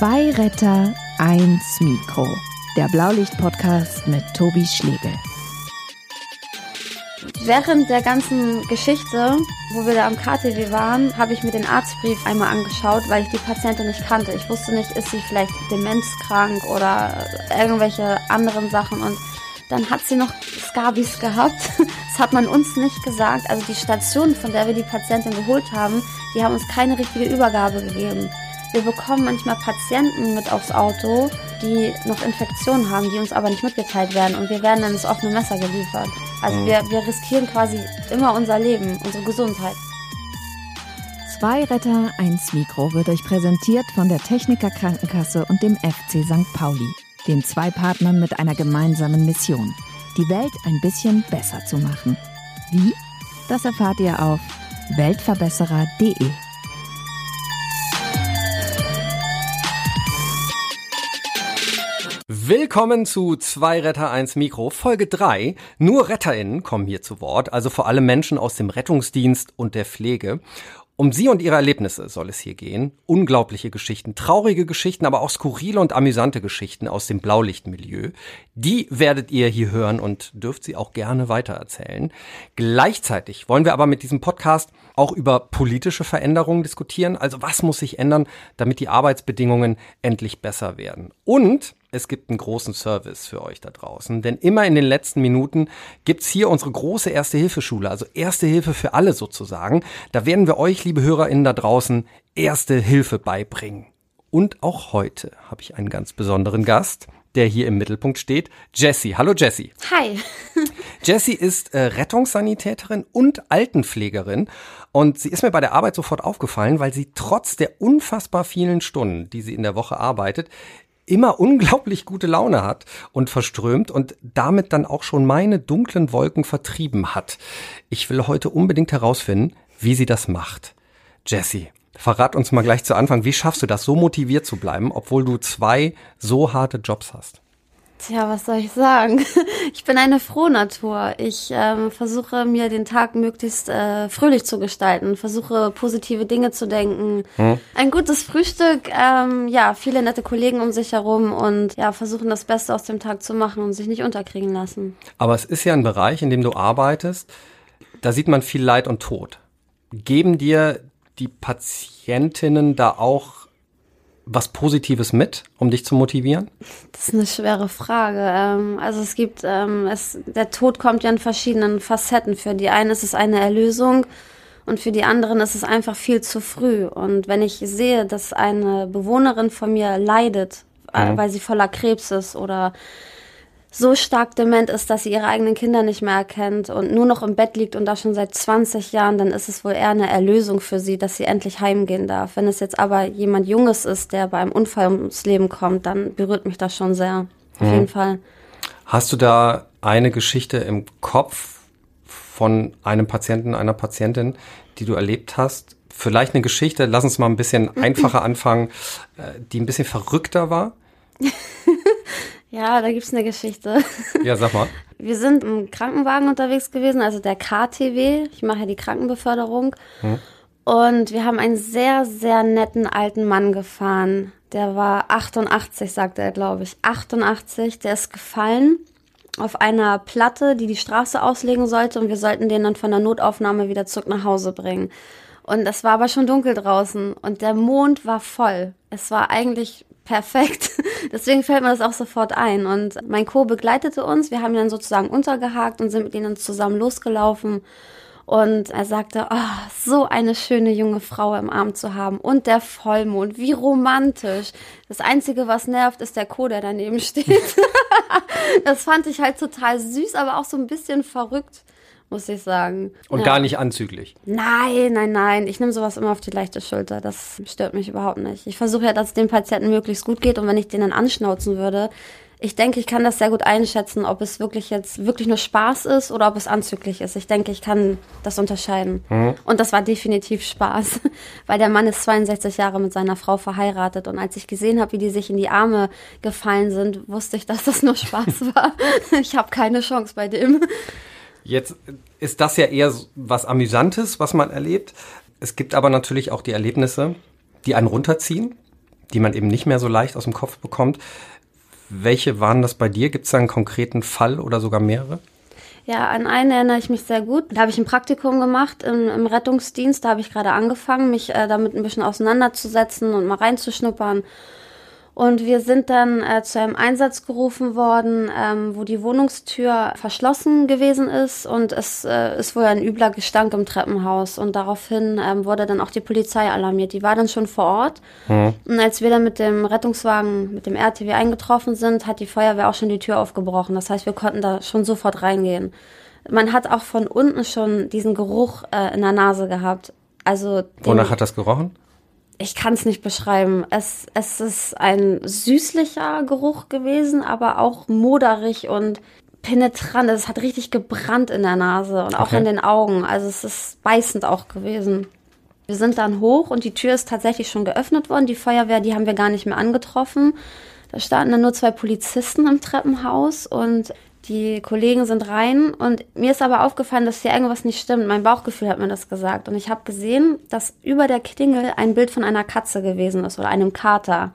Zwei Retter, eins Mikro. Der Blaulicht-Podcast mit Tobi Schlegel. Während der ganzen Geschichte, wo wir da am KTW waren, habe ich mir den Arztbrief einmal angeschaut, weil ich die Patientin nicht kannte. Ich wusste nicht, ist sie vielleicht demenzkrank oder irgendwelche anderen Sachen. Und dann hat sie noch Skabis gehabt. Das hat man uns nicht gesagt. Also die Station, von der wir die Patientin geholt haben, die haben uns keine richtige Übergabe gegeben. Wir bekommen manchmal Patienten mit aufs Auto, die noch Infektionen haben, die uns aber nicht mitgeteilt werden. Und wir werden dann ins offene Messer geliefert. Also mhm. wir, wir riskieren quasi immer unser Leben, unsere Gesundheit. Zwei Retter, eins Mikro wird euch präsentiert von der Techniker Krankenkasse und dem FC St. Pauli, den zwei Partnern mit einer gemeinsamen Mission, die Welt ein bisschen besser zu machen. Wie? Das erfahrt ihr auf weltverbesserer.de. Willkommen zu Zwei Retter 1 Mikro, Folge 3. Nur RetterInnen kommen hier zu Wort, also vor allem Menschen aus dem Rettungsdienst und der Pflege. Um sie und ihre Erlebnisse soll es hier gehen. Unglaubliche Geschichten, traurige Geschichten, aber auch skurrile und amüsante Geschichten aus dem Blaulichtmilieu. Die werdet ihr hier hören und dürft sie auch gerne weitererzählen. Gleichzeitig wollen wir aber mit diesem Podcast auch über politische Veränderungen diskutieren. Also was muss sich ändern, damit die Arbeitsbedingungen endlich besser werden? Und es gibt einen großen Service für euch da draußen. Denn immer in den letzten Minuten gibt's hier unsere große Erste-Hilfe-Schule, also Erste Hilfe für alle sozusagen. Da werden wir euch, liebe HörerInnen da draußen, Erste Hilfe beibringen. Und auch heute habe ich einen ganz besonderen Gast, der hier im Mittelpunkt steht. Jessie. Hallo Jessie. Hi. Jessie ist äh, Rettungssanitäterin und Altenpflegerin und sie ist mir bei der Arbeit sofort aufgefallen, weil sie trotz der unfassbar vielen Stunden, die sie in der Woche arbeitet, immer unglaublich gute Laune hat und verströmt und damit dann auch schon meine dunklen Wolken vertrieben hat. Ich will heute unbedingt herausfinden, wie sie das macht. Jessie, verrat uns mal gleich zu Anfang, wie schaffst du das, so motiviert zu bleiben, obwohl du zwei so harte Jobs hast? Tja, was soll ich sagen? Ich bin eine Frohnatur. Ich ähm, versuche mir den Tag möglichst äh, fröhlich zu gestalten, versuche positive Dinge zu denken. Hm. Ein gutes Frühstück, ähm, ja, viele nette Kollegen um sich herum und ja, versuchen das Beste aus dem Tag zu machen und sich nicht unterkriegen lassen. Aber es ist ja ein Bereich, in dem du arbeitest, da sieht man viel Leid und Tod. Geben dir die Patientinnen da auch was Positives mit, um dich zu motivieren? Das ist eine schwere Frage. Ähm, also es gibt, ähm, es, der Tod kommt ja in verschiedenen Facetten. Für die einen ist es eine Erlösung und für die anderen ist es einfach viel zu früh. Und wenn ich sehe, dass eine Bewohnerin von mir leidet, äh, mhm. weil sie voller Krebs ist oder so stark dement ist, dass sie ihre eigenen Kinder nicht mehr erkennt und nur noch im Bett liegt und da schon seit 20 Jahren, dann ist es wohl eher eine Erlösung für sie, dass sie endlich heimgehen darf. Wenn es jetzt aber jemand Junges ist, der bei einem Unfall ums Leben kommt, dann berührt mich das schon sehr. Auf mhm. jeden Fall. Hast du da eine Geschichte im Kopf von einem Patienten, einer Patientin, die du erlebt hast? Vielleicht eine Geschichte, lass uns mal ein bisschen einfacher anfangen, äh, die ein bisschen verrückter war? Ja, da gibt's eine Geschichte. Ja, sag mal. Wir sind im Krankenwagen unterwegs gewesen, also der KTW. Ich mache ja die Krankenbeförderung. Hm. Und wir haben einen sehr, sehr netten alten Mann gefahren. Der war 88, sagte er, glaube ich. 88, der ist gefallen auf einer Platte, die die Straße auslegen sollte und wir sollten den dann von der Notaufnahme wieder zurück nach Hause bringen. Und es war aber schon dunkel draußen und der Mond war voll. Es war eigentlich perfekt. Deswegen fällt mir das auch sofort ein. Und mein Co. begleitete uns. Wir haben ihn dann sozusagen untergehakt und sind mit ihnen zusammen losgelaufen. Und er sagte, oh, so eine schöne junge Frau im Arm zu haben. Und der Vollmond, wie romantisch. Das Einzige, was nervt, ist der Co., der daneben steht. das fand ich halt total süß, aber auch so ein bisschen verrückt muss ich sagen. Und ja. gar nicht anzüglich. Nein, nein, nein. Ich nehme sowas immer auf die leichte Schulter. Das stört mich überhaupt nicht. Ich versuche ja, dass es dem Patienten möglichst gut geht und wenn ich den dann anschnauzen würde, ich denke, ich kann das sehr gut einschätzen, ob es wirklich jetzt wirklich nur Spaß ist oder ob es anzüglich ist. Ich denke, ich kann das unterscheiden. Mhm. Und das war definitiv Spaß, weil der Mann ist 62 Jahre mit seiner Frau verheiratet und als ich gesehen habe, wie die sich in die Arme gefallen sind, wusste ich, dass das nur Spaß war. ich habe keine Chance bei dem. Jetzt ist das ja eher was Amüsantes, was man erlebt. Es gibt aber natürlich auch die Erlebnisse, die einen runterziehen, die man eben nicht mehr so leicht aus dem Kopf bekommt. Welche waren das bei dir? Gibt es da einen konkreten Fall oder sogar mehrere? Ja, an einen erinnere ich mich sehr gut. Da habe ich ein Praktikum gemacht im, im Rettungsdienst. Da habe ich gerade angefangen, mich äh, damit ein bisschen auseinanderzusetzen und mal reinzuschnuppern. Und wir sind dann äh, zu einem Einsatz gerufen worden, ähm, wo die Wohnungstür verschlossen gewesen ist und es äh, ist wohl ein übler Gestank im Treppenhaus. Und daraufhin ähm, wurde dann auch die Polizei alarmiert. Die war dann schon vor Ort. Mhm. Und als wir dann mit dem Rettungswagen, mit dem RTW eingetroffen sind, hat die Feuerwehr auch schon die Tür aufgebrochen. Das heißt, wir konnten da schon sofort reingehen. Man hat auch von unten schon diesen Geruch äh, in der Nase gehabt. Also Wonach hat das gerochen? Ich kann es nicht beschreiben. Es, es ist ein süßlicher Geruch gewesen, aber auch moderig und penetrant. Es hat richtig gebrannt in der Nase und auch okay. in den Augen. Also es ist beißend auch gewesen. Wir sind dann hoch und die Tür ist tatsächlich schon geöffnet worden. Die Feuerwehr, die haben wir gar nicht mehr angetroffen. Da standen dann nur zwei Polizisten im Treppenhaus und die Kollegen sind rein und mir ist aber aufgefallen, dass hier irgendwas nicht stimmt. Mein Bauchgefühl hat mir das gesagt. Und ich habe gesehen, dass über der Klingel ein Bild von einer Katze gewesen ist oder einem Kater.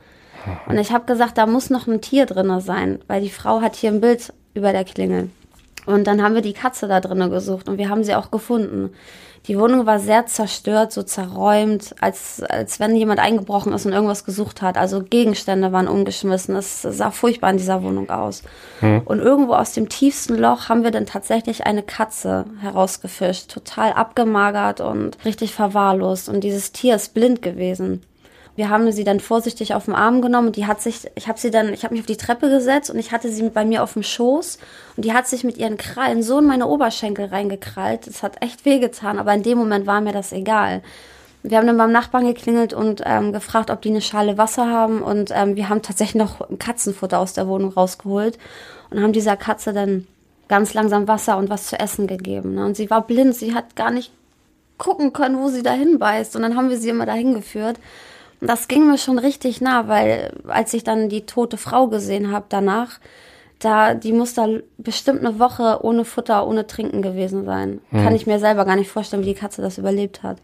Und ich habe gesagt, da muss noch ein Tier drinne sein, weil die Frau hat hier ein Bild über der Klingel. Und dann haben wir die Katze da drinnen gesucht und wir haben sie auch gefunden. Die Wohnung war sehr zerstört, so zerräumt, als, als wenn jemand eingebrochen ist und irgendwas gesucht hat. Also Gegenstände waren umgeschmissen. Es sah furchtbar in dieser Wohnung aus. Hm. Und irgendwo aus dem tiefsten Loch haben wir dann tatsächlich eine Katze herausgefischt. Total abgemagert und richtig verwahrlost. Und dieses Tier ist blind gewesen. Wir haben sie dann vorsichtig auf den Arm genommen und die hat sich, ich habe sie dann, ich habe mich auf die Treppe gesetzt und ich hatte sie bei mir auf dem Schoß und die hat sich mit ihren Krallen so in meine Oberschenkel reingekrallt. Das hat echt wehgetan, aber in dem Moment war mir das egal. Wir haben dann beim Nachbarn geklingelt und ähm, gefragt, ob die eine Schale Wasser haben und ähm, wir haben tatsächlich noch Katzenfutter aus der Wohnung rausgeholt und haben dieser Katze dann ganz langsam Wasser und was zu essen gegeben. Ne? Und sie war blind, sie hat gar nicht gucken können, wo sie dahin beißt. Und dann haben wir sie immer dahin geführt. Das ging mir schon richtig nah, weil als ich dann die tote Frau gesehen habe danach, da die muss da bestimmt eine Woche ohne Futter, ohne Trinken gewesen sein. Mhm. Kann ich mir selber gar nicht vorstellen, wie die Katze das überlebt hat.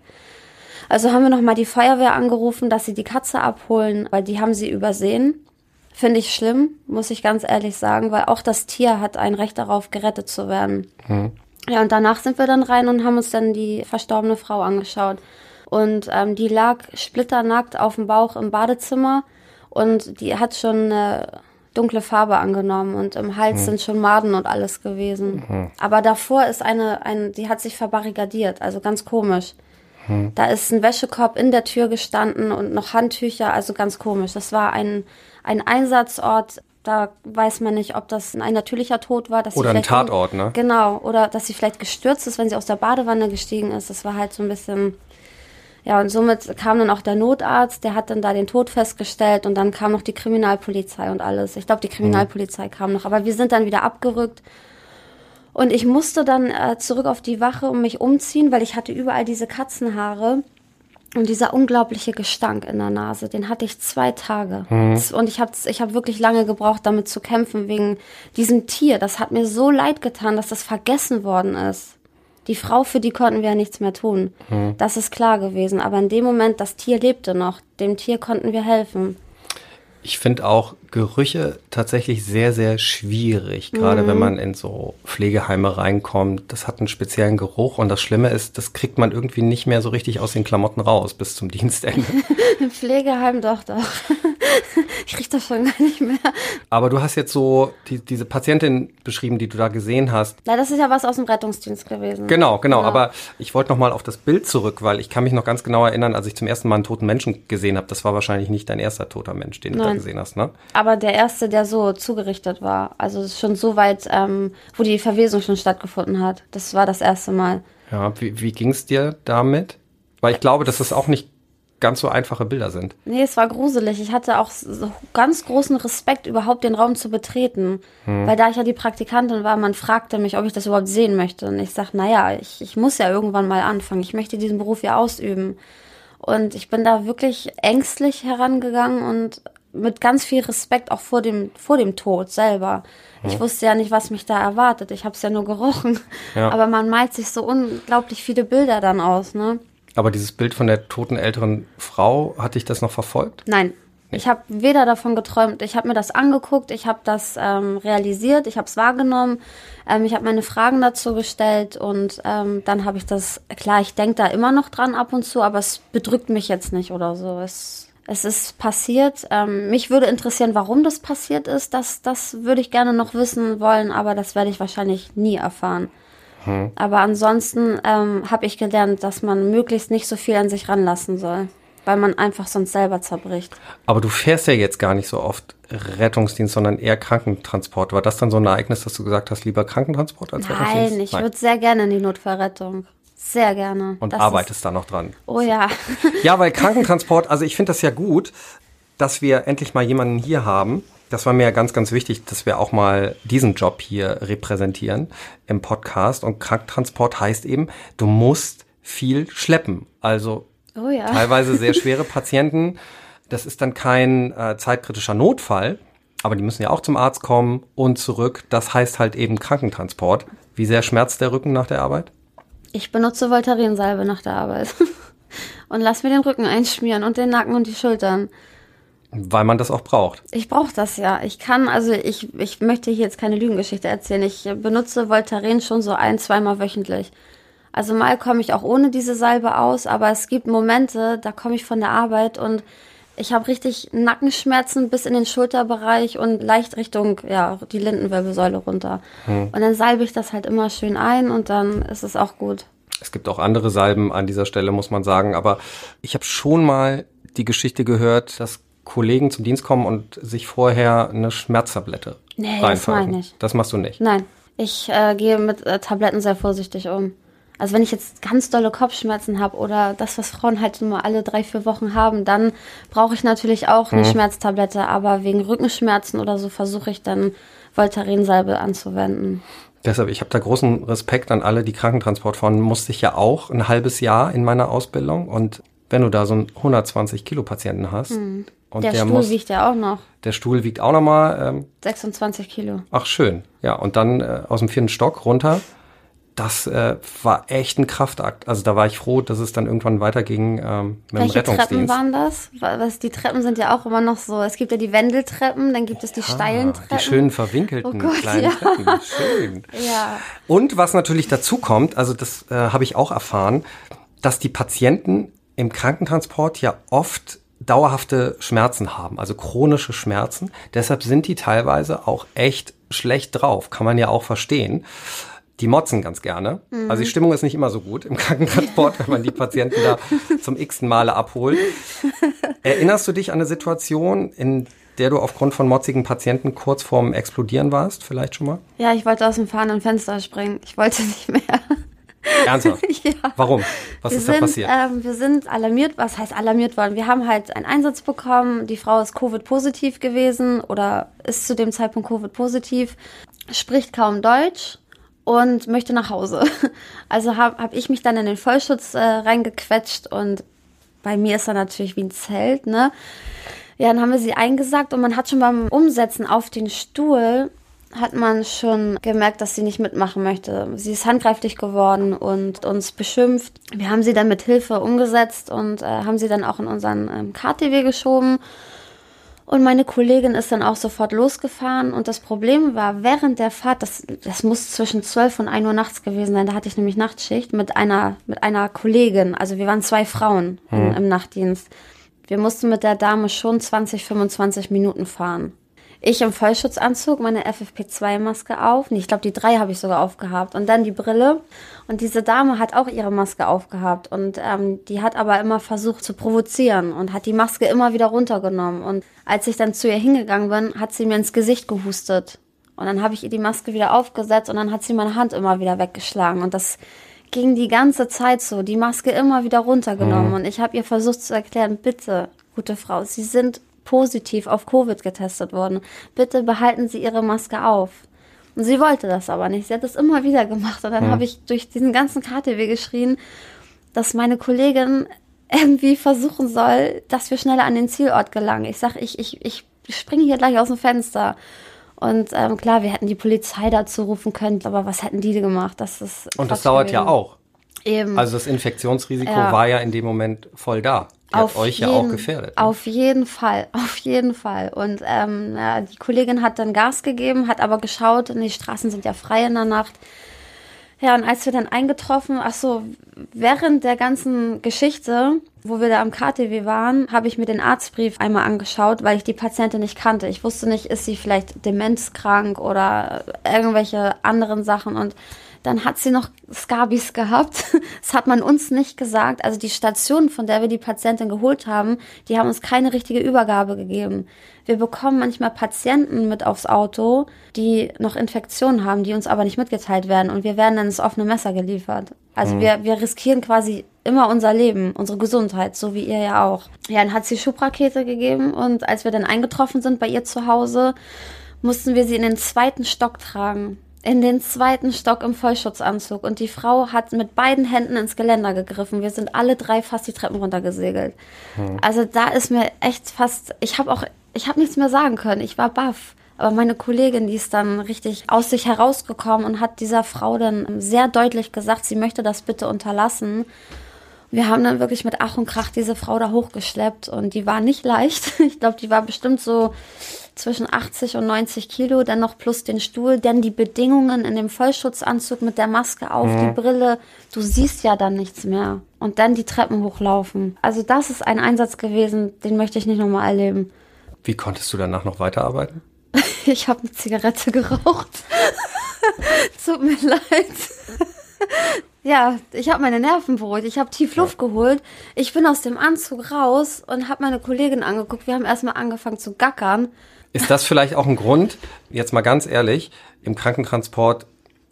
Also haben wir nochmal die Feuerwehr angerufen, dass sie die Katze abholen, weil die haben sie übersehen. Finde ich schlimm, muss ich ganz ehrlich sagen, weil auch das Tier hat ein Recht darauf, gerettet zu werden. Mhm. Ja, und danach sind wir dann rein und haben uns dann die verstorbene Frau angeschaut. Und ähm, die lag splitternackt auf dem Bauch im Badezimmer und die hat schon eine dunkle Farbe angenommen und im Hals mhm. sind schon Maden und alles gewesen. Mhm. Aber davor ist eine, ein, die hat sich verbarrikadiert, also ganz komisch. Mhm. Da ist ein Wäschekorb in der Tür gestanden und noch Handtücher, also ganz komisch. Das war ein, ein Einsatzort, da weiß man nicht, ob das ein natürlicher Tod war. Dass oder ein Tatort, ne? Genau, oder dass sie vielleicht gestürzt ist, wenn sie aus der Badewanne gestiegen ist. Das war halt so ein bisschen ja, und somit kam dann auch der Notarzt, der hat dann da den Tod festgestellt und dann kam noch die Kriminalpolizei und alles. Ich glaube, die Kriminalpolizei mhm. kam noch, aber wir sind dann wieder abgerückt. Und ich musste dann äh, zurück auf die Wache und mich umziehen, weil ich hatte überall diese Katzenhaare und dieser unglaubliche Gestank in der Nase, den hatte ich zwei Tage. Mhm. Und ich habe ich hab wirklich lange gebraucht, damit zu kämpfen, wegen diesem Tier. Das hat mir so leid getan, dass das vergessen worden ist. Die Frau, für die konnten wir ja nichts mehr tun. Hm. Das ist klar gewesen. Aber in dem Moment, das Tier lebte noch. Dem Tier konnten wir helfen. Ich finde auch Gerüche tatsächlich sehr, sehr schwierig, gerade mhm. wenn man in so Pflegeheime reinkommt. Das hat einen speziellen Geruch und das Schlimme ist, das kriegt man irgendwie nicht mehr so richtig aus den Klamotten raus bis zum Dienstende. Im Pflegeheim doch, doch. ich rieche das schon gar nicht mehr. Aber du hast jetzt so die, diese Patientin beschrieben, die du da gesehen hast. Na, das ist ja was aus dem Rettungsdienst gewesen. Genau, genau. genau. Aber ich wollte noch mal auf das Bild zurück, weil ich kann mich noch ganz genau erinnern, als ich zum ersten Mal einen toten Menschen gesehen habe. Das war wahrscheinlich nicht dein erster toter Mensch, den Nein. du da gesehen hast, ne? Aber der erste, der so zugerichtet war. Also schon so weit, ähm, wo die Verwesung schon stattgefunden hat. Das war das erste Mal. Ja, wie, wie ging es dir damit? Weil ich glaube, dass das auch nicht ganz so einfache Bilder sind. Nee, es war gruselig. Ich hatte auch so ganz großen Respekt, überhaupt den Raum zu betreten. Hm. Weil da ich ja die Praktikantin war, man fragte mich, ob ich das überhaupt sehen möchte. Und ich sag, naja, ich, ich muss ja irgendwann mal anfangen. Ich möchte diesen Beruf ja ausüben. Und ich bin da wirklich ängstlich herangegangen und mit ganz viel Respekt auch vor dem, vor dem Tod selber. Ich wusste ja nicht, was mich da erwartet. Ich habe es ja nur gerochen. Ja. Aber man malt sich so unglaublich viele Bilder dann aus, ne? Aber dieses Bild von der toten älteren Frau, hat dich das noch verfolgt? Nein. Ich habe weder davon geträumt, ich habe mir das angeguckt, ich habe das ähm, realisiert, ich habe es wahrgenommen, ähm, ich habe meine Fragen dazu gestellt und ähm, dann habe ich das, klar, ich denke da immer noch dran ab und zu, aber es bedrückt mich jetzt nicht oder so. Es, es ist passiert. Ähm, mich würde interessieren, warum das passiert ist. Das, das würde ich gerne noch wissen wollen, aber das werde ich wahrscheinlich nie erfahren. Hm. Aber ansonsten ähm, habe ich gelernt, dass man möglichst nicht so viel an sich ranlassen soll weil man einfach sonst selber zerbricht. Aber du fährst ja jetzt gar nicht so oft Rettungsdienst, sondern eher Krankentransport. War das dann so ein Ereignis, dass du gesagt hast, lieber Krankentransport als Nein, Rettungsdienst? ich würde sehr gerne in die Notfallrettung. Sehr gerne. Und das arbeitest da noch dran. Oh ja. ja, weil Krankentransport, also ich finde das ja gut, dass wir endlich mal jemanden hier haben. Das war mir ja ganz, ganz wichtig, dass wir auch mal diesen Job hier repräsentieren im Podcast. Und Krankentransport heißt eben, du musst viel schleppen. Also Oh ja. Teilweise sehr schwere Patienten. Das ist dann kein äh, zeitkritischer Notfall, aber die müssen ja auch zum Arzt kommen und zurück. Das heißt halt eben Krankentransport. Wie sehr schmerzt der Rücken nach der Arbeit? Ich benutze Voltarinsalbe nach der Arbeit. und lass mir den Rücken einschmieren und den Nacken und die Schultern. Weil man das auch braucht. Ich brauche das ja. Ich kann, also ich, ich möchte hier jetzt keine Lügengeschichte erzählen. Ich benutze Voltaren schon so ein, zweimal wöchentlich. Also mal komme ich auch ohne diese Salbe aus, aber es gibt Momente, da komme ich von der Arbeit und ich habe richtig Nackenschmerzen bis in den Schulterbereich und leicht Richtung, ja, die Lendenwirbelsäule runter. Hm. Und dann salbe ich das halt immer schön ein und dann ist es auch gut. Es gibt auch andere Salben an dieser Stelle, muss man sagen. Aber ich habe schon mal die Geschichte gehört, dass Kollegen zum Dienst kommen und sich vorher eine Schmerztablette nee, Das, meine ich. das machst du nicht. Nein, ich äh, gehe mit äh, Tabletten sehr vorsichtig um. Also wenn ich jetzt ganz dolle Kopfschmerzen habe oder das, was Frauen halt nur alle drei, vier Wochen haben, dann brauche ich natürlich auch eine mhm. Schmerztablette. Aber wegen Rückenschmerzen oder so versuche ich dann Voltarensalbe anzuwenden. Deshalb, ich habe da großen Respekt an alle, die Krankentransport fahren. Musste ich ja auch ein halbes Jahr in meiner Ausbildung. Und wenn du da so einen 120 Kilo Patienten hast. Mhm. Und der, der Stuhl muss, wiegt ja auch noch. Der Stuhl wiegt auch noch mal. Ähm, 26 Kilo. Ach schön, ja. Und dann äh, aus dem vierten Stock runter das äh, war echt ein Kraftakt. Also da war ich froh, dass es dann irgendwann weiterging ähm, mit Welche dem Rettungsdienst. Treppen waren das? Was, die Treppen sind ja auch immer noch so. Es gibt ja die Wendeltreppen, dann gibt es die ja, steilen Treppen. Die schönen verwinkelten oh Gott, kleinen ja. Treppen. Schön. Ja. Und was natürlich dazu kommt, also das äh, habe ich auch erfahren, dass die Patienten im Krankentransport ja oft dauerhafte Schmerzen haben, also chronische Schmerzen. Deshalb sind die teilweise auch echt schlecht drauf, kann man ja auch verstehen die motzen ganz gerne. Mhm. Also die Stimmung ist nicht immer so gut im Krankentransport, wenn man die Patienten da zum x-ten Male abholt. Erinnerst du dich an eine Situation, in der du aufgrund von motzigen Patienten kurz vorm Explodieren warst, vielleicht schon mal? Ja, ich wollte aus dem fahrenden Fenster springen. Ich wollte nicht mehr. Ernsthaft? ja. Warum? Was wir ist sind, da passiert? Ähm, wir sind alarmiert, was heißt alarmiert worden? Wir haben halt einen Einsatz bekommen, die Frau ist Covid-positiv gewesen oder ist zu dem Zeitpunkt Covid-positiv, spricht kaum Deutsch und möchte nach Hause. Also habe hab ich mich dann in den Vollschutz äh, reingequetscht und bei mir ist er natürlich wie ein Zelt, ne? Ja, dann haben wir sie eingesagt und man hat schon beim Umsetzen auf den Stuhl hat man schon gemerkt, dass sie nicht mitmachen möchte. Sie ist handgreiflich geworden und uns beschimpft. Wir haben sie dann mit Hilfe umgesetzt und äh, haben sie dann auch in unseren ähm, KTW geschoben und meine Kollegin ist dann auch sofort losgefahren. Und das Problem war, während der Fahrt, das, das muss zwischen 12 und 1 Uhr nachts gewesen sein, da hatte ich nämlich Nachtschicht mit einer, mit einer Kollegin. Also wir waren zwei Frauen hm. im, im Nachtdienst. Wir mussten mit der Dame schon 20, 25 Minuten fahren. Ich im Vollschutzanzug, meine FFP2-Maske auf. Nee, ich glaube, die drei habe ich sogar aufgehabt. Und dann die Brille. Und diese Dame hat auch ihre Maske aufgehabt. Und ähm, die hat aber immer versucht zu provozieren und hat die Maske immer wieder runtergenommen. Und als ich dann zu ihr hingegangen bin, hat sie mir ins Gesicht gehustet. Und dann habe ich ihr die Maske wieder aufgesetzt und dann hat sie meine Hand immer wieder weggeschlagen. Und das ging die ganze Zeit so, die Maske immer wieder runtergenommen. Mhm. Und ich habe ihr versucht zu erklären, bitte, gute Frau, Sie sind positiv auf Covid getestet worden. Bitte behalten Sie Ihre Maske auf. Und sie wollte das aber nicht. Sie hat das immer wieder gemacht. Und dann mhm. habe ich durch diesen ganzen KTW geschrien, dass meine Kollegin irgendwie versuchen soll, dass wir schneller an den Zielort gelangen. Ich sage, ich, ich, ich springe hier gleich aus dem Fenster. Und ähm, klar, wir hätten die Polizei dazu rufen können, aber was hätten die gemacht? Das ist Und das dauert gewesen. ja auch. Eben. Also das Infektionsrisiko ja. war ja in dem Moment voll da. Die auf euch jeden, ja auch gefährdet. Ne? Auf jeden Fall, auf jeden Fall. Und ähm, ja, die Kollegin hat dann Gas gegeben, hat aber geschaut, und die Straßen sind ja frei in der Nacht. Ja, und als wir dann eingetroffen, ach so, während der ganzen Geschichte, wo wir da am KTW waren, habe ich mir den Arztbrief einmal angeschaut, weil ich die Patientin nicht kannte. Ich wusste nicht, ist sie vielleicht demenzkrank oder irgendwelche anderen Sachen und dann hat sie noch Skabis gehabt. Das hat man uns nicht gesagt. Also die Station, von der wir die Patientin geholt haben, die haben uns keine richtige Übergabe gegeben. Wir bekommen manchmal Patienten mit aufs Auto, die noch Infektionen haben, die uns aber nicht mitgeteilt werden. Und wir werden dann ins offene Messer geliefert. Also mhm. wir, wir riskieren quasi immer unser Leben, unsere Gesundheit, so wie ihr ja auch. Ja, dann hat sie Schubrakete gegeben und als wir dann eingetroffen sind bei ihr zu Hause, mussten wir sie in den zweiten Stock tragen in den zweiten Stock im Vollschutzanzug und die Frau hat mit beiden Händen ins Geländer gegriffen. Wir sind alle drei fast die Treppen runtergesegelt. Hm. Also da ist mir echt fast, ich habe auch, ich habe nichts mehr sagen können. Ich war baff. Aber meine Kollegin, die ist dann richtig aus sich herausgekommen und hat dieser Frau dann sehr deutlich gesagt, sie möchte das bitte unterlassen. Wir haben dann wirklich mit Ach und Krach diese Frau da hochgeschleppt und die war nicht leicht. Ich glaube, die war bestimmt so zwischen 80 und 90 Kilo, dann noch plus den Stuhl, dann die Bedingungen in dem Vollschutzanzug mit der Maske auf, mhm. die Brille. Du siehst ja dann nichts mehr. Und dann die Treppen hochlaufen. Also das ist ein Einsatz gewesen, den möchte ich nicht nochmal erleben. Wie konntest du danach noch weiterarbeiten? ich habe eine Zigarette geraucht. Tut mir leid. Ja, ich habe meine Nerven beruhigt. Ich habe tief Luft geholt. Ich bin aus dem Anzug raus und habe meine Kollegin angeguckt. Wir haben erstmal angefangen zu gackern. Ist das vielleicht auch ein Grund, jetzt mal ganz ehrlich, im Krankentransport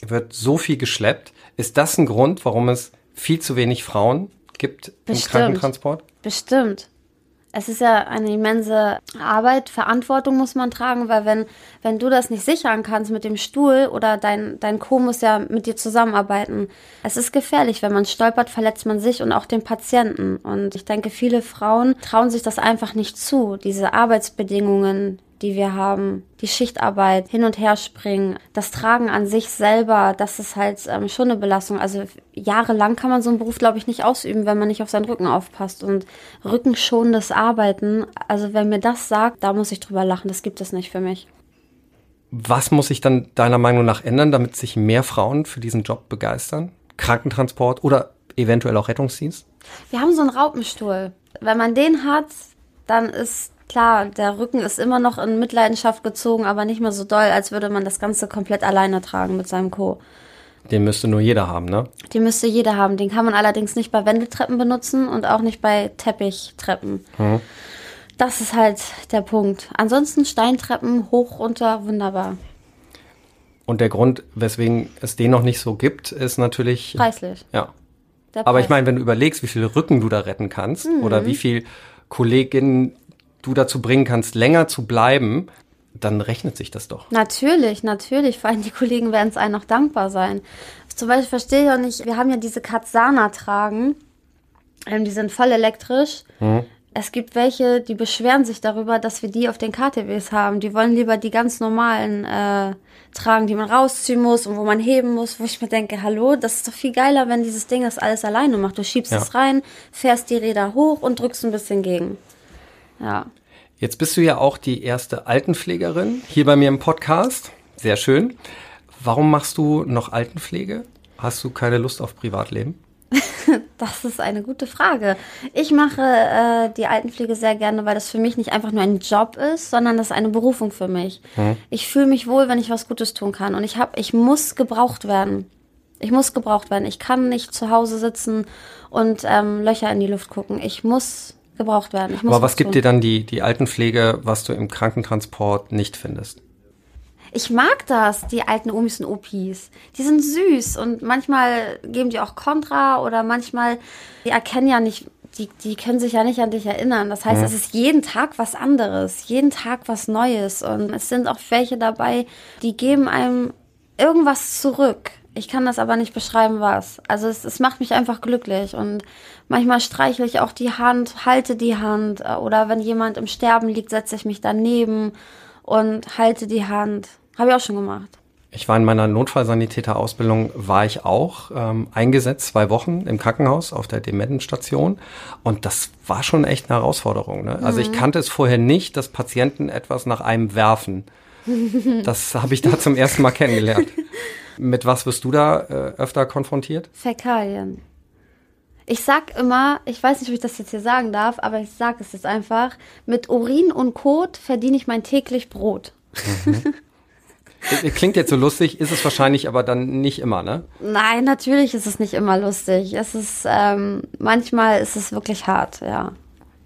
wird so viel geschleppt. Ist das ein Grund, warum es viel zu wenig Frauen gibt Bestimmt. im Krankentransport? Bestimmt es ist ja eine immense Arbeit, Verantwortung muss man tragen, weil wenn, wenn du das nicht sichern kannst mit dem Stuhl oder dein, dein Co. muss ja mit dir zusammenarbeiten. Es ist gefährlich, wenn man stolpert, verletzt man sich und auch den Patienten. Und ich denke, viele Frauen trauen sich das einfach nicht zu, diese Arbeitsbedingungen, die wir haben, die Schichtarbeit, hin und her springen, das Tragen an sich selber, das ist halt ähm, schon eine Belastung. Also jahrelang kann man so einen Beruf, glaube ich, nicht ausüben, wenn man nicht auf seinen Rücken aufpasst. Und rückenschonendes Arbeiten, also wenn mir das sagt, da muss ich drüber lachen, das gibt es nicht für mich. Was muss sich dann deiner Meinung nach ändern, damit sich mehr Frauen für diesen Job begeistern? Krankentransport oder eventuell auch Rettungsdienst? Wir haben so einen Raupenstuhl. Wenn man den hat, dann ist Klar, der Rücken ist immer noch in Mitleidenschaft gezogen, aber nicht mehr so doll, als würde man das Ganze komplett alleine tragen mit seinem Co. Den müsste nur jeder haben, ne? Den müsste jeder haben. Den kann man allerdings nicht bei Wendeltreppen benutzen und auch nicht bei Teppichtreppen. Hm. Das ist halt der Punkt. Ansonsten Steintreppen hoch, runter, wunderbar. Und der Grund, weswegen es den noch nicht so gibt, ist natürlich. Preislich. Ja. Aber ich meine, wenn du überlegst, wie viele Rücken du da retten kannst mhm. oder wie viel Kolleginnen du dazu bringen kannst, länger zu bleiben, dann rechnet sich das doch. Natürlich, natürlich. Vor allem die Kollegen werden es einem noch dankbar sein. Zum Beispiel verstehe ich auch nicht, wir haben ja diese Katsana-Tragen, ähm, die sind voll elektrisch. Mhm. Es gibt welche, die beschweren sich darüber, dass wir die auf den KTWs haben. Die wollen lieber die ganz normalen äh, tragen, die man rausziehen muss und wo man heben muss, wo ich mir denke, hallo, das ist doch viel geiler, wenn dieses Ding das alles alleine macht. Du schiebst ja. es rein, fährst die Räder hoch und drückst ein bisschen gegen. Ja. Jetzt bist du ja auch die erste Altenpflegerin hier bei mir im Podcast. Sehr schön. Warum machst du noch Altenpflege? Hast du keine Lust auf Privatleben? das ist eine gute Frage. Ich mache äh, die Altenpflege sehr gerne, weil das für mich nicht einfach nur ein Job ist, sondern das ist eine Berufung für mich. Hm. Ich fühle mich wohl, wenn ich was Gutes tun kann. Und ich habe, ich muss gebraucht werden. Ich muss gebraucht werden. Ich kann nicht zu Hause sitzen und ähm, Löcher in die Luft gucken. Ich muss gebraucht werden. Aber was gibt dir dann die, die Altenpflege, was du im Krankentransport nicht findest? Ich mag das, die alten Omis und Opis. Die sind süß und manchmal geben die auch Kontra oder manchmal, die erkennen ja nicht, die, die können sich ja nicht an dich erinnern. Das heißt, mhm. es ist jeden Tag was anderes, jeden Tag was Neues. Und es sind auch welche dabei, die geben einem irgendwas zurück. Ich kann das aber nicht beschreiben, was. Also es, es macht mich einfach glücklich und manchmal streichle ich auch die Hand, halte die Hand äh, oder wenn jemand im Sterben liegt, setze ich mich daneben und halte die Hand. Habe ich auch schon gemacht. Ich war in meiner Notfallsanitäterausbildung, war ich auch ähm, eingesetzt, zwei Wochen im Krankenhaus auf der Dementenstation. Und das war schon echt eine Herausforderung. Ne? Also ich kannte es vorher nicht, dass Patienten etwas nach einem werfen. Das habe ich da zum ersten Mal kennengelernt. Mit was wirst du da äh, öfter konfrontiert? Fäkalien. Ich sag immer, ich weiß nicht, ob ich das jetzt hier sagen darf, aber ich sag es jetzt einfach, mit Urin und Kot verdiene ich mein täglich Brot. Klingt jetzt so lustig, ist es wahrscheinlich aber dann nicht immer, ne? Nein, natürlich ist es nicht immer lustig. Es ist, ähm, manchmal ist es wirklich hart, ja.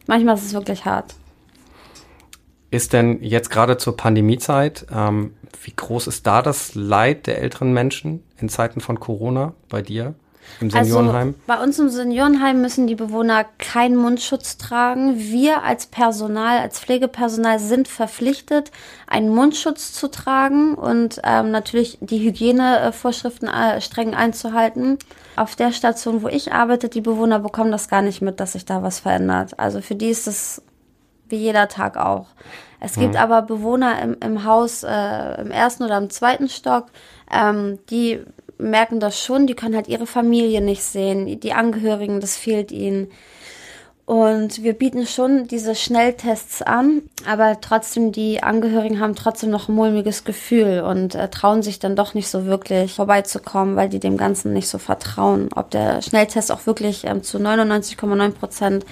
Manchmal ist es wirklich hart. Ist denn jetzt gerade zur Pandemiezeit, ähm, wie groß ist da das Leid der älteren Menschen in Zeiten von Corona bei dir? Im Seniorenheim? Also bei uns im Seniorenheim müssen die Bewohner keinen Mundschutz tragen. Wir als Personal, als Pflegepersonal sind verpflichtet, einen Mundschutz zu tragen und ähm, natürlich die Hygienevorschriften äh, streng einzuhalten. Auf der Station, wo ich arbeite, die Bewohner bekommen das gar nicht mit, dass sich da was verändert. Also für die ist es wie jeder Tag auch. Es gibt mhm. aber Bewohner im, im Haus äh, im ersten oder im zweiten Stock, ähm, die merken das schon, die können halt ihre Familie nicht sehen, die Angehörigen, das fehlt ihnen. Und wir bieten schon diese Schnelltests an, aber trotzdem, die Angehörigen haben trotzdem noch ein mulmiges Gefühl und äh, trauen sich dann doch nicht so wirklich vorbeizukommen, weil die dem Ganzen nicht so vertrauen. Ob der Schnelltest auch wirklich ähm, zu 99,9 Prozent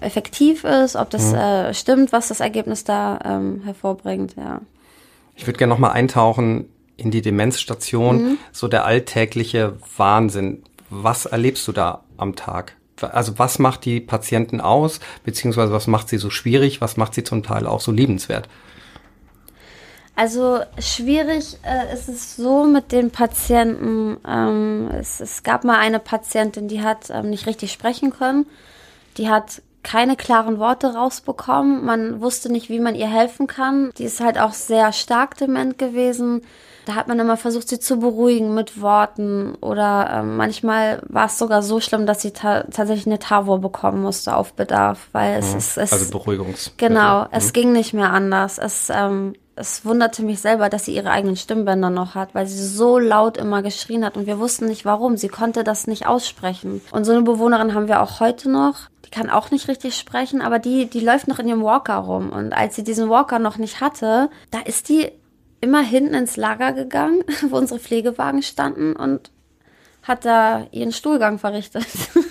effektiv ist, ob das mhm. äh, stimmt, was das Ergebnis da ähm, hervorbringt, ja. Ich würde gerne nochmal eintauchen in die Demenzstation, mhm. so der alltägliche Wahnsinn. Was erlebst du da am Tag? Also was macht die Patienten aus, beziehungsweise was macht sie so schwierig, was macht sie zum Teil auch so liebenswert? Also schwierig äh, ist es so mit den Patienten. Ähm, es, es, gab mal eine Patientin, die hat ähm, nicht richtig sprechen können. Die hat keine klaren Worte rausbekommen. Man wusste nicht, wie man ihr helfen kann. Die ist halt auch sehr stark dement gewesen. Da hat man immer versucht, sie zu beruhigen mit Worten oder äh, manchmal war es sogar so schlimm, dass sie ta tatsächlich eine Tavor bekommen musste auf Bedarf, weil es mhm. ist es, also Beruhigungs genau, mhm. es ging nicht mehr anders. Es ähm, es wunderte mich selber, dass sie ihre eigenen Stimmbänder noch hat, weil sie so laut immer geschrien hat und wir wussten nicht warum. Sie konnte das nicht aussprechen. Und so eine Bewohnerin haben wir auch heute noch. Die kann auch nicht richtig sprechen, aber die, die läuft noch in ihrem Walker rum. Und als sie diesen Walker noch nicht hatte, da ist die immer hinten ins Lager gegangen, wo unsere Pflegewagen standen und hat da ihren Stuhlgang verrichtet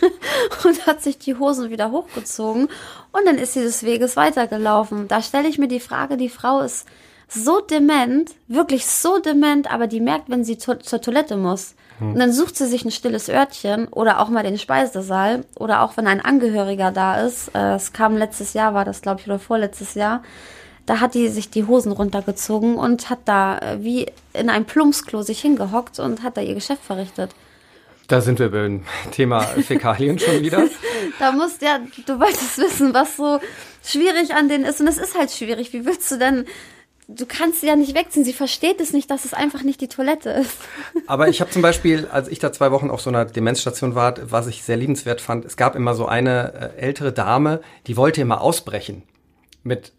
und hat sich die Hosen wieder hochgezogen und dann ist sie des Weges weitergelaufen. Da stelle ich mir die Frage, die Frau ist so dement, wirklich so dement, aber die merkt, wenn sie to zur Toilette muss. Hm. Und dann sucht sie sich ein stilles Örtchen oder auch mal den Speisesaal oder auch wenn ein Angehöriger da ist. Äh, es kam letztes Jahr, war das glaube ich, oder vorletztes Jahr da hat die sich die Hosen runtergezogen und hat da äh, wie in einem Plumpsklo sich hingehockt und hat da ihr Geschäft verrichtet. Da sind wir beim Thema Fäkalien schon wieder. da musst ja, du wolltest wissen, was so schwierig an denen ist. Und es ist halt schwierig. Wie willst du denn du kannst sie ja nicht wegziehen. Sie versteht es nicht, dass es einfach nicht die Toilette ist. Aber ich habe zum Beispiel, als ich da zwei Wochen auf so einer Demenzstation war, was ich sehr liebenswert fand, es gab immer so eine äh, ältere Dame, die wollte immer ausbrechen mit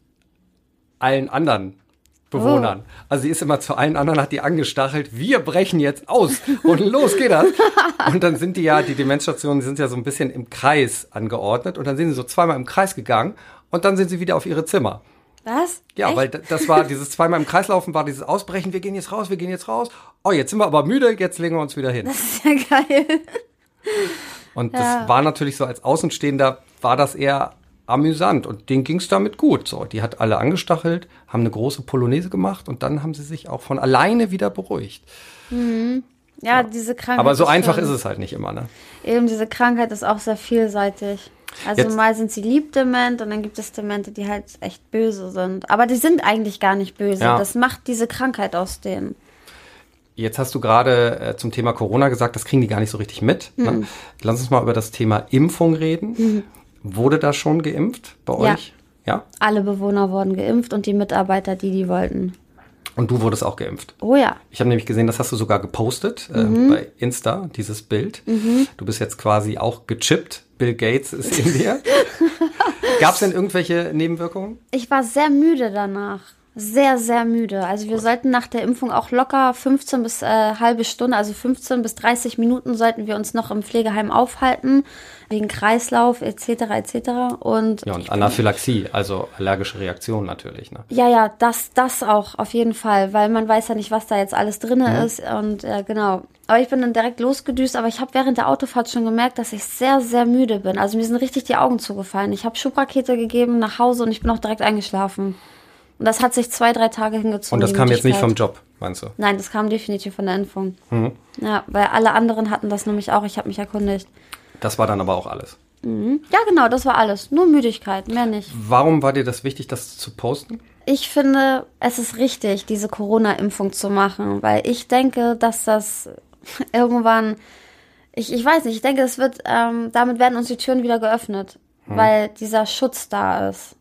allen anderen Bewohnern. Oh. Also sie ist immer zu allen anderen, hat die angestachelt, wir brechen jetzt aus und los geht das. und dann sind die ja, die Demenzstationen sind ja so ein bisschen im Kreis angeordnet und dann sind sie so zweimal im Kreis gegangen und dann sind sie wieder auf ihre Zimmer. Was? Ja, Echt? weil das war dieses zweimal im Kreislaufen, war dieses Ausbrechen, wir gehen jetzt raus, wir gehen jetzt raus. Oh, jetzt sind wir aber müde, jetzt legen wir uns wieder hin. Das ist ja geil. Und ja. das war natürlich so als Außenstehender, war das eher amüsant und denen ging es damit gut. So, die hat alle angestachelt, haben eine große Polonaise gemacht und dann haben sie sich auch von alleine wieder beruhigt. Mhm. Ja, ja, diese Krankheit. Aber so einfach ist es halt nicht immer, ne? Eben, diese Krankheit ist auch sehr vielseitig. Also Jetzt. mal sind sie lieb dement und dann gibt es Demente, die halt echt böse sind. Aber die sind eigentlich gar nicht böse. Ja. Das macht diese Krankheit aus denen. Jetzt hast du gerade äh, zum Thema Corona gesagt, das kriegen die gar nicht so richtig mit. Ne? Mhm. Ne? Lass uns mal über das Thema Impfung reden. Mhm. Wurde da schon geimpft bei ja. euch? Ja. Alle Bewohner wurden geimpft und die Mitarbeiter, die die wollten. Und du wurdest auch geimpft. Oh ja. Ich habe nämlich gesehen, das hast du sogar gepostet äh, mhm. bei Insta, dieses Bild. Mhm. Du bist jetzt quasi auch gechippt. Bill Gates ist in dir. Gab es denn irgendwelche Nebenwirkungen? Ich war sehr müde danach. Sehr, sehr müde. Also wir sollten nach der Impfung auch locker 15 bis äh, halbe Stunde, also 15 bis 30 Minuten sollten wir uns noch im Pflegeheim aufhalten, wegen Kreislauf etc. etc. Und, ja, und Anaphylaxie, also allergische Reaktion natürlich. Ne? Ja, ja, das, das auch auf jeden Fall, weil man weiß ja nicht, was da jetzt alles drin mhm. ist. Und äh, genau. Aber ich bin dann direkt losgedüst, aber ich habe während der Autofahrt schon gemerkt, dass ich sehr, sehr müde bin. Also mir sind richtig die Augen zugefallen. Ich habe Schubrakete gegeben nach Hause und ich bin auch direkt eingeschlafen. Und das hat sich zwei, drei Tage hingezogen. Und das kam jetzt nicht vom Job, meinst du? Nein, das kam definitiv von der Impfung. Mhm. Ja, weil alle anderen hatten das nämlich auch. Ich habe mich erkundigt. Das war dann aber auch alles. Mhm. Ja, genau, das war alles. Nur Müdigkeit, mehr nicht. Warum war dir das wichtig, das zu posten? Ich finde, es ist richtig, diese Corona-Impfung zu machen, weil ich denke, dass das irgendwann, ich, ich weiß nicht, ich denke, das wird, ähm, damit werden uns die Türen wieder geöffnet, hm. weil dieser Schutz da ist.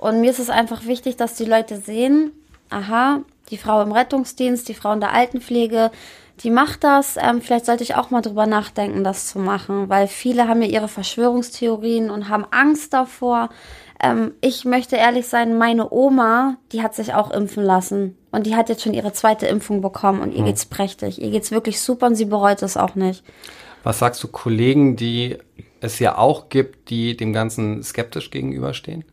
Und mir ist es einfach wichtig, dass die Leute sehen, aha, die Frau im Rettungsdienst, die Frau in der Altenpflege, die macht das. Ähm, vielleicht sollte ich auch mal drüber nachdenken, das zu machen, weil viele haben ja ihre Verschwörungstheorien und haben Angst davor. Ähm, ich möchte ehrlich sein, meine Oma, die hat sich auch impfen lassen und die hat jetzt schon ihre zweite Impfung bekommen und ihr hm. geht's prächtig. Ihr geht's wirklich super und sie bereut es auch nicht. Was sagst du Kollegen, die es ja auch gibt, die dem Ganzen skeptisch gegenüberstehen?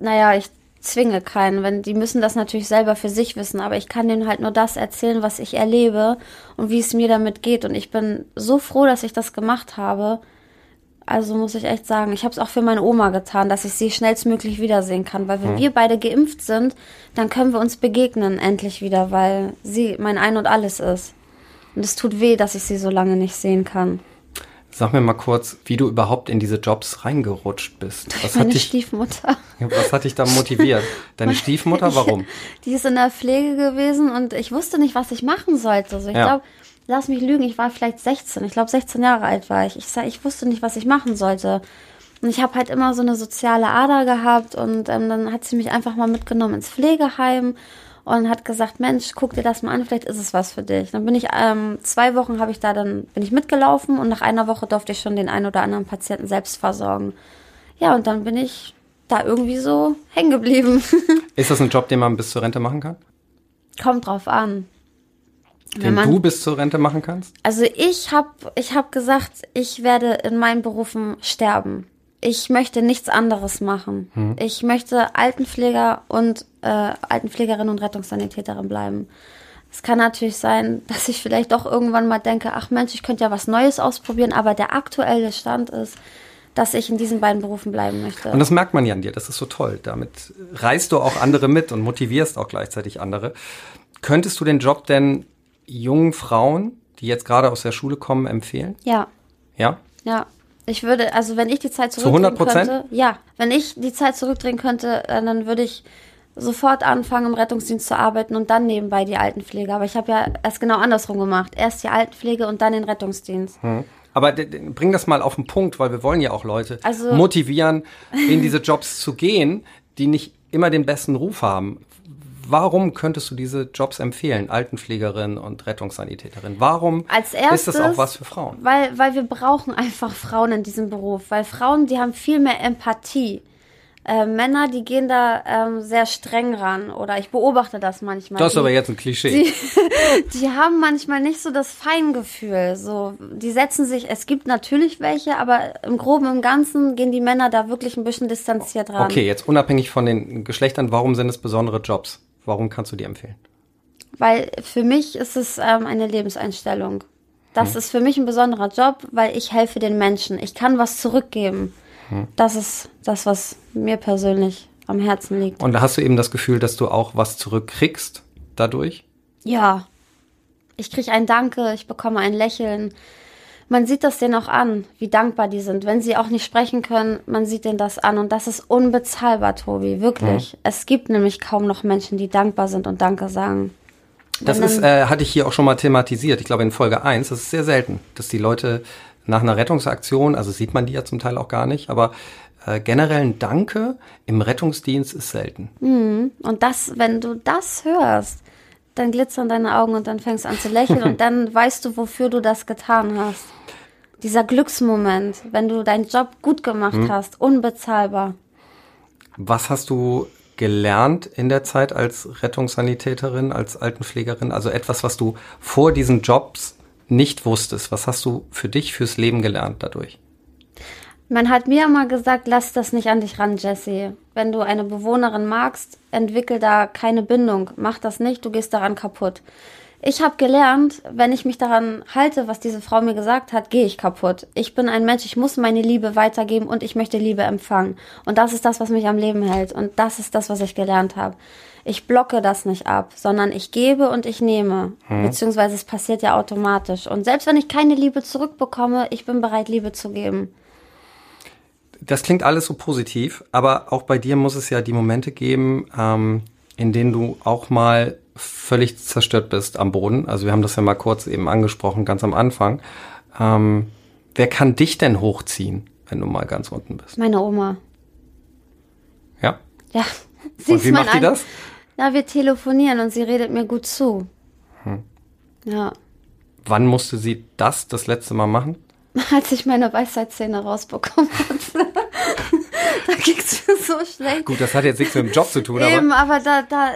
Naja, ich zwinge keinen, wenn die müssen das natürlich selber für sich wissen, aber ich kann denen halt nur das erzählen, was ich erlebe und wie es mir damit geht und ich bin so froh, dass ich das gemacht habe. Also muss ich echt sagen, ich habe es auch für meine Oma getan, dass ich sie schnellstmöglich wiedersehen kann, weil wenn hm. wir beide geimpft sind, dann können wir uns begegnen endlich wieder, weil sie mein Ein und alles ist. Und es tut weh, dass ich sie so lange nicht sehen kann. Sag mir mal kurz, wie du überhaupt in diese Jobs reingerutscht bist. Was Meine hat dich, Stiefmutter. Was hat dich da motiviert? Deine Stiefmutter, warum? Die ist in der Pflege gewesen und ich wusste nicht, was ich machen sollte. Also ich ja. glaube, lass mich lügen, ich war vielleicht 16. Ich glaube, 16 Jahre alt war ich. Ich, ich wusste nicht, was ich machen sollte. Und ich habe halt immer so eine soziale Ader gehabt und ähm, dann hat sie mich einfach mal mitgenommen ins Pflegeheim und hat gesagt, Mensch, guck dir das mal an, vielleicht ist es was für dich. Dann bin ich ähm, zwei Wochen habe ich da dann bin ich mitgelaufen und nach einer Woche durfte ich schon den einen oder anderen Patienten selbst versorgen. Ja, und dann bin ich da irgendwie so hängen geblieben. ist das ein Job, den man bis zur Rente machen kann? Kommt drauf an. Den man, du bis zur Rente machen kannst? Also ich habe ich hab gesagt, ich werde in meinen Berufen sterben ich möchte nichts anderes machen. Hm. Ich möchte Altenpfleger und äh, Altenpflegerin und Rettungssanitäterin bleiben. Es kann natürlich sein, dass ich vielleicht doch irgendwann mal denke, ach Mensch, ich könnte ja was Neues ausprobieren, aber der aktuelle Stand ist, dass ich in diesen beiden Berufen bleiben möchte. Und das merkt man ja an dir, das ist so toll. Damit reißt du auch andere mit und motivierst auch gleichzeitig andere. Könntest du den Job denn jungen Frauen, die jetzt gerade aus der Schule kommen, empfehlen? Ja. Ja? Ja, ich würde, also wenn ich die Zeit zurückdrehen Zu 100%? könnte, ja, wenn ich die Zeit zurückdrehen könnte, äh, dann würde ich sofort anfangen, im Rettungsdienst zu arbeiten und dann nebenbei die Altenpflege. Aber ich habe ja erst genau andersrum gemacht. Erst die Altenpflege und dann den Rettungsdienst. Hm. Aber bring das mal auf den Punkt, weil wir wollen ja auch Leute also, motivieren, in diese Jobs zu gehen, die nicht immer den besten Ruf haben. Warum könntest du diese Jobs empfehlen, Altenpflegerin und Rettungssanitäterin? Warum Als erstes, ist das auch was für Frauen? Weil, weil wir brauchen einfach Frauen in diesem Beruf, weil Frauen, die haben viel mehr Empathie. Äh, Männer, die gehen da ähm, sehr streng ran oder ich beobachte das manchmal. Das ist aber jetzt ein Klischee. Die, die, haben manchmal nicht so das Feingefühl. So, die setzen sich, es gibt natürlich welche, aber im Groben im Ganzen gehen die Männer da wirklich ein bisschen distanziert ran. Okay, jetzt unabhängig von den Geschlechtern, warum sind es besondere Jobs? Warum kannst du die empfehlen? Weil für mich ist es ähm, eine Lebenseinstellung. Das hm. ist für mich ein besonderer Job, weil ich helfe den Menschen. Ich kann was zurückgeben. Hm. Das ist das, was mir persönlich am Herzen liegt. Und hast du eben das Gefühl, dass du auch was zurückkriegst dadurch? Ja. Ich kriege ein Danke, ich bekomme ein Lächeln man sieht das denen auch an, wie dankbar die sind. Wenn sie auch nicht sprechen können, man sieht denen das an. Und das ist unbezahlbar, Tobi, wirklich. Mhm. Es gibt nämlich kaum noch Menschen, die dankbar sind und Danke sagen. Das ist, äh, hatte ich hier auch schon mal thematisiert. Ich glaube in Folge 1, das ist sehr selten, dass die Leute nach einer Rettungsaktion, also sieht man die ja zum Teil auch gar nicht, aber äh, generell ein Danke im Rettungsdienst ist selten. Mhm. Und das, wenn du das hörst, dann glitzern deine Augen und dann fängst du an zu lächeln und dann weißt du, wofür du das getan hast dieser Glücksmoment, wenn du deinen Job gut gemacht hm. hast, unbezahlbar. Was hast du gelernt in der Zeit als Rettungssanitäterin, als Altenpflegerin? Also etwas, was du vor diesen Jobs nicht wusstest. Was hast du für dich fürs Leben gelernt dadurch? Man hat mir immer gesagt, lass das nicht an dich ran, Jesse. Wenn du eine Bewohnerin magst, entwickel da keine Bindung. Mach das nicht, du gehst daran kaputt. Ich habe gelernt, wenn ich mich daran halte, was diese Frau mir gesagt hat, gehe ich kaputt. Ich bin ein Mensch, ich muss meine Liebe weitergeben und ich möchte Liebe empfangen. Und das ist das, was mich am Leben hält. Und das ist das, was ich gelernt habe. Ich blocke das nicht ab, sondern ich gebe und ich nehme. Hm. Beziehungsweise es passiert ja automatisch. Und selbst wenn ich keine Liebe zurückbekomme, ich bin bereit, Liebe zu geben. Das klingt alles so positiv, aber auch bei dir muss es ja die Momente geben, ähm, in denen du auch mal völlig zerstört bist am Boden. Also wir haben das ja mal kurz eben angesprochen, ganz am Anfang. Ähm, wer kann dich denn hochziehen, wenn du mal ganz unten bist? Meine Oma. Ja? Ja. Sie und wie macht die das? Ja, wir telefonieren und sie redet mir gut zu. Hm. Ja. Wann musste sie das das letzte Mal machen? Als ich meine Weisheitszähne rausbekommen hatte. Da ging es mir so schlecht. Gut, das hat jetzt nichts mit dem Job zu tun, Eben, aber, aber da, da,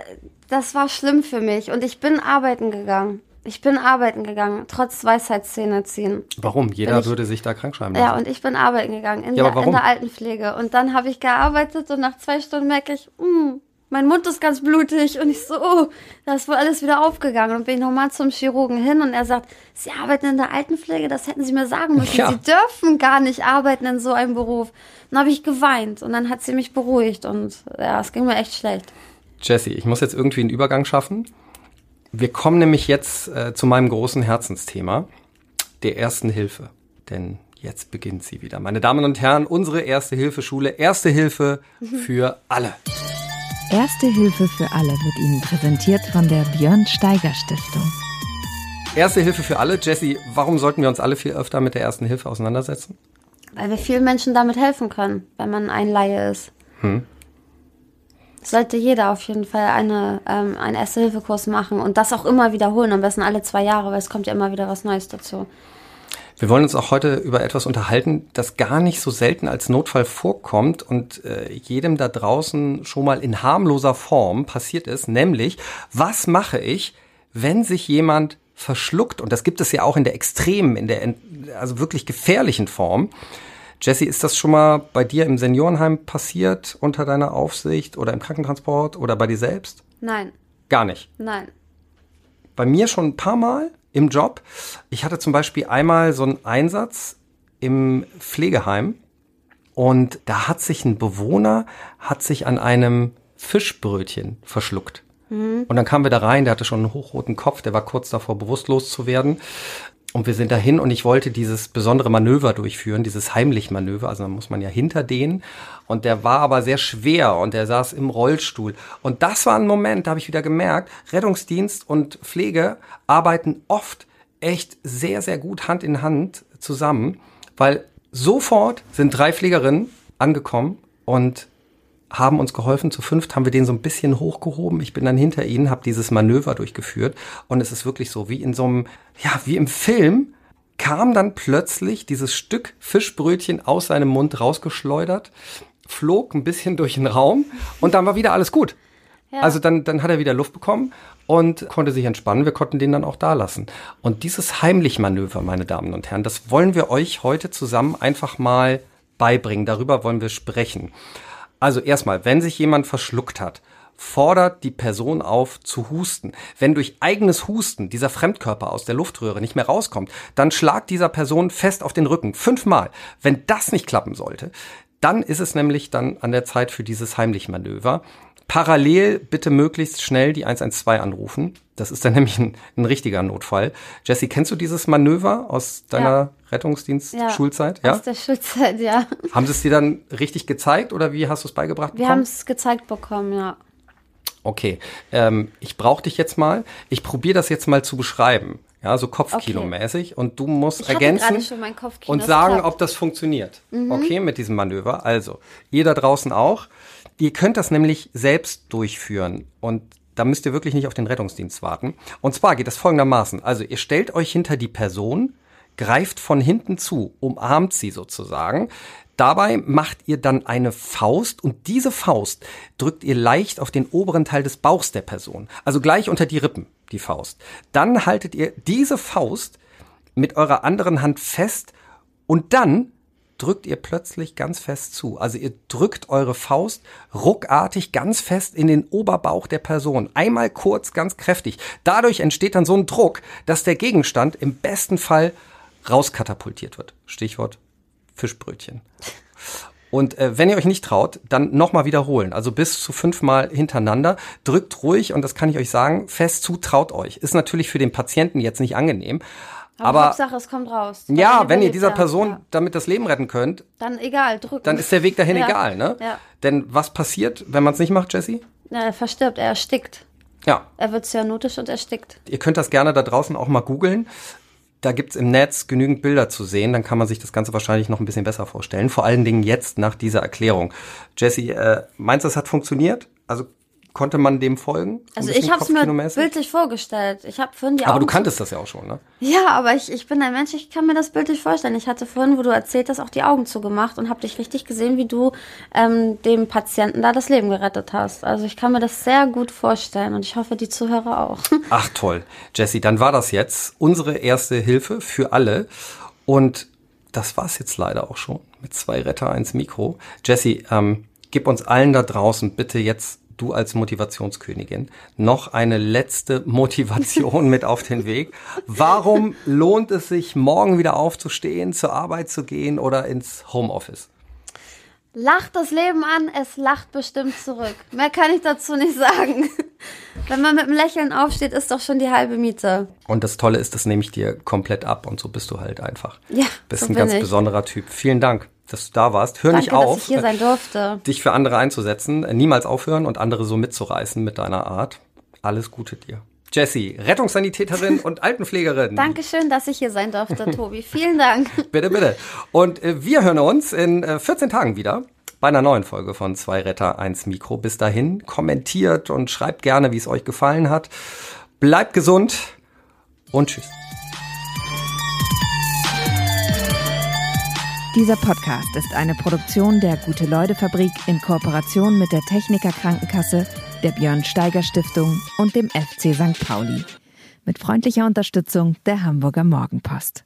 das war schlimm für mich. Und ich bin arbeiten gegangen. Ich bin arbeiten gegangen, trotz Weisheitszähne ziehen. Warum? Jeder ich, würde sich da krank schreiben lassen. Ja, und ich bin arbeiten gegangen in, ja, der, in der Altenpflege. Und dann habe ich gearbeitet und nach zwei Stunden merke ich, mh, hm, mein Mund ist ganz blutig. Und ich so, oh, da ist wohl alles wieder aufgegangen. Und bin nochmal zum Chirurgen hin und er sagt, Sie arbeiten in der Altenpflege, das hätten Sie mir sagen müssen. Ja. Sie dürfen gar nicht arbeiten in so einem Beruf. Dann habe ich geweint und dann hat sie mich beruhigt und ja, es ging mir echt schlecht. Jesse, ich muss jetzt irgendwie einen Übergang schaffen. Wir kommen nämlich jetzt äh, zu meinem großen Herzensthema, der ersten Hilfe. Denn jetzt beginnt sie wieder. Meine Damen und Herren, unsere Erste Hilfe Schule, Erste Hilfe für alle. Erste Hilfe für alle wird Ihnen präsentiert von der Björn Steiger Stiftung. Erste Hilfe für alle. Jesse, warum sollten wir uns alle viel öfter mit der Ersten Hilfe auseinandersetzen? Weil wir vielen Menschen damit helfen können, wenn man ein Laie ist. Hm sollte jeder auf jeden Fall eine, ähm, einen Erste-Hilfe-Kurs machen und das auch immer wiederholen, am besten alle zwei Jahre, weil es kommt ja immer wieder was Neues dazu. Wir wollen uns auch heute über etwas unterhalten, das gar nicht so selten als Notfall vorkommt und äh, jedem da draußen schon mal in harmloser Form passiert ist, nämlich, was mache ich, wenn sich jemand verschluckt? Und das gibt es ja auch in der extremen, in der also wirklich gefährlichen Form. Jesse, ist das schon mal bei dir im Seniorenheim passiert unter deiner Aufsicht oder im Krankentransport oder bei dir selbst? Nein. Gar nicht? Nein. Bei mir schon ein paar Mal im Job. Ich hatte zum Beispiel einmal so einen Einsatz im Pflegeheim und da hat sich ein Bewohner, hat sich an einem Fischbrötchen verschluckt. Mhm. Und dann kamen wir da rein, der hatte schon einen hochroten Kopf, der war kurz davor bewusstlos zu werden. Und wir sind dahin und ich wollte dieses besondere Manöver durchführen, dieses Heimlich-Manöver. Also da muss man ja hinter denen. Und der war aber sehr schwer und der saß im Rollstuhl. Und das war ein Moment, da habe ich wieder gemerkt, Rettungsdienst und Pflege arbeiten oft echt sehr, sehr gut Hand in Hand zusammen, weil sofort sind drei Pflegerinnen angekommen und haben uns geholfen. Zu fünft haben wir den so ein bisschen hochgehoben. Ich bin dann hinter ihnen, habe dieses Manöver durchgeführt und es ist wirklich so wie in so einem, ja, wie im Film kam dann plötzlich dieses Stück Fischbrötchen aus seinem Mund rausgeschleudert, flog ein bisschen durch den Raum und dann war wieder alles gut. Ja. Also dann, dann hat er wieder Luft bekommen und konnte sich entspannen. Wir konnten den dann auch da lassen. Und dieses Heimlich-Manöver, meine Damen und Herren, das wollen wir euch heute zusammen einfach mal beibringen. Darüber wollen wir sprechen. Also erstmal, wenn sich jemand verschluckt hat, fordert die Person auf zu husten. Wenn durch eigenes Husten dieser Fremdkörper aus der Luftröhre nicht mehr rauskommt, dann schlagt dieser Person fest auf den Rücken. Fünfmal. Wenn das nicht klappen sollte, dann ist es nämlich dann an der Zeit für dieses Heimlich-Manöver. Parallel bitte möglichst schnell die 112 anrufen. Das ist dann nämlich ein, ein richtiger Notfall. Jesse, kennst du dieses Manöver aus deiner ja. Rettungsdienst-Schulzeit? Ja, aus der Schulzeit, ja. Haben sie es dir dann richtig gezeigt oder wie hast du es beigebracht? Wir haben es gezeigt bekommen, ja. Okay, ähm, ich brauche dich jetzt mal. Ich probiere das jetzt mal zu beschreiben. Ja, so Kopfkino-mäßig. Okay. Und du musst ich ergänzen und sagen, ob das funktioniert. Mhm. Okay, mit diesem Manöver. Also, ihr da draußen auch. Ihr könnt das nämlich selbst durchführen und da müsst ihr wirklich nicht auf den Rettungsdienst warten. Und zwar geht das folgendermaßen. Also ihr stellt euch hinter die Person, greift von hinten zu, umarmt sie sozusagen. Dabei macht ihr dann eine Faust und diese Faust drückt ihr leicht auf den oberen Teil des Bauchs der Person, also gleich unter die Rippen, die Faust. Dann haltet ihr diese Faust mit eurer anderen Hand fest und dann drückt ihr plötzlich ganz fest zu. Also ihr drückt eure Faust ruckartig ganz fest in den Oberbauch der Person. Einmal kurz, ganz kräftig. Dadurch entsteht dann so ein Druck, dass der Gegenstand im besten Fall rauskatapultiert wird. Stichwort Fischbrötchen. Und äh, wenn ihr euch nicht traut, dann nochmal wiederholen. Also bis zu fünfmal hintereinander. Drückt ruhig, und das kann ich euch sagen, fest zu, traut euch. Ist natürlich für den Patienten jetzt nicht angenehm. Aber, Aber Hauptsache, es kommt raus. Ja, wenn ihr dieser ja, Person ja. damit das Leben retten könnt, Dann egal, drücken. dann ist der Weg dahin Ja. egal, ne? Ja. Denn was passiert, wenn man es nicht macht, Jesse? Ja, er verstirbt, er erstickt. Ja, Er wird cyanotisch und erstickt. ihr könnt das gerne da draußen auch mal googeln. Da gibt's im Netz genügend Bilder zu sehen, dann kann man sich das Ganze wahrscheinlich noch ein bisschen besser vorstellen. Vor allen Dingen jetzt nach dieser Erklärung. Jesse, äh, meinst du, es hat funktioniert? Also konnte man dem folgen? Also ich habe es mir bildlich vorgestellt. Ich habe vorhin die Aber Augen du zu- kanntest das ja auch schon, ne? Ja, aber ich, ich bin ein Mensch, ich kann mir das bildlich vorstellen. Ich hatte vorhin, wo du erzählt hast, auch die Augen zugemacht und habe dich richtig gesehen, wie du ähm, dem Patienten da das Leben gerettet hast. Also ich kann mir das sehr gut vorstellen und ich hoffe, die Zuhörer auch. Ach toll. Jesse, dann war das jetzt unsere erste Hilfe für alle. Und das war's jetzt leider auch schon mit zwei Retter, eins Mikro. Jesse, ähm, gib uns allen da draußen bitte jetzt, du als Motivationskönigin, noch eine letzte Motivation mit auf den Weg. Warum lohnt es sich, morgen wieder aufzustehen, zur Arbeit zu gehen oder ins Homeoffice? Lacht das Leben an, es lacht bestimmt zurück. Mehr kann ich dazu nicht sagen. Wenn man mit einem Lächeln aufsteht, ist doch schon die halbe Miete. Und das Tolle ist, das nehme ich dir komplett ab und so bist du halt einfach. Ja, Bist so ein ganz ich. besonderer Typ. Vielen Dank, dass du da warst. Hör Danke, nicht auf. dass ich hier sein durfte. dich für andere einzusetzen, niemals aufhören und andere so mitzureißen mit deiner Art. Alles Gute dir. Jessie, Rettungssanitäterin und Altenpflegerin. Dankeschön, dass ich hier sein durfte, Tobi. Vielen Dank. Bitte, bitte. Und äh, wir hören uns in äh, 14 Tagen wieder bei einer neuen Folge von Zwei Retter, eins Mikro. Bis dahin, kommentiert und schreibt gerne, wie es euch gefallen hat. Bleibt gesund und tschüss. Dieser Podcast ist eine Produktion der Gute-Leute-Fabrik in Kooperation mit der Techniker Krankenkasse, der Björn Steiger Stiftung und dem FC St. Pauli. Mit freundlicher Unterstützung der Hamburger Morgenpost.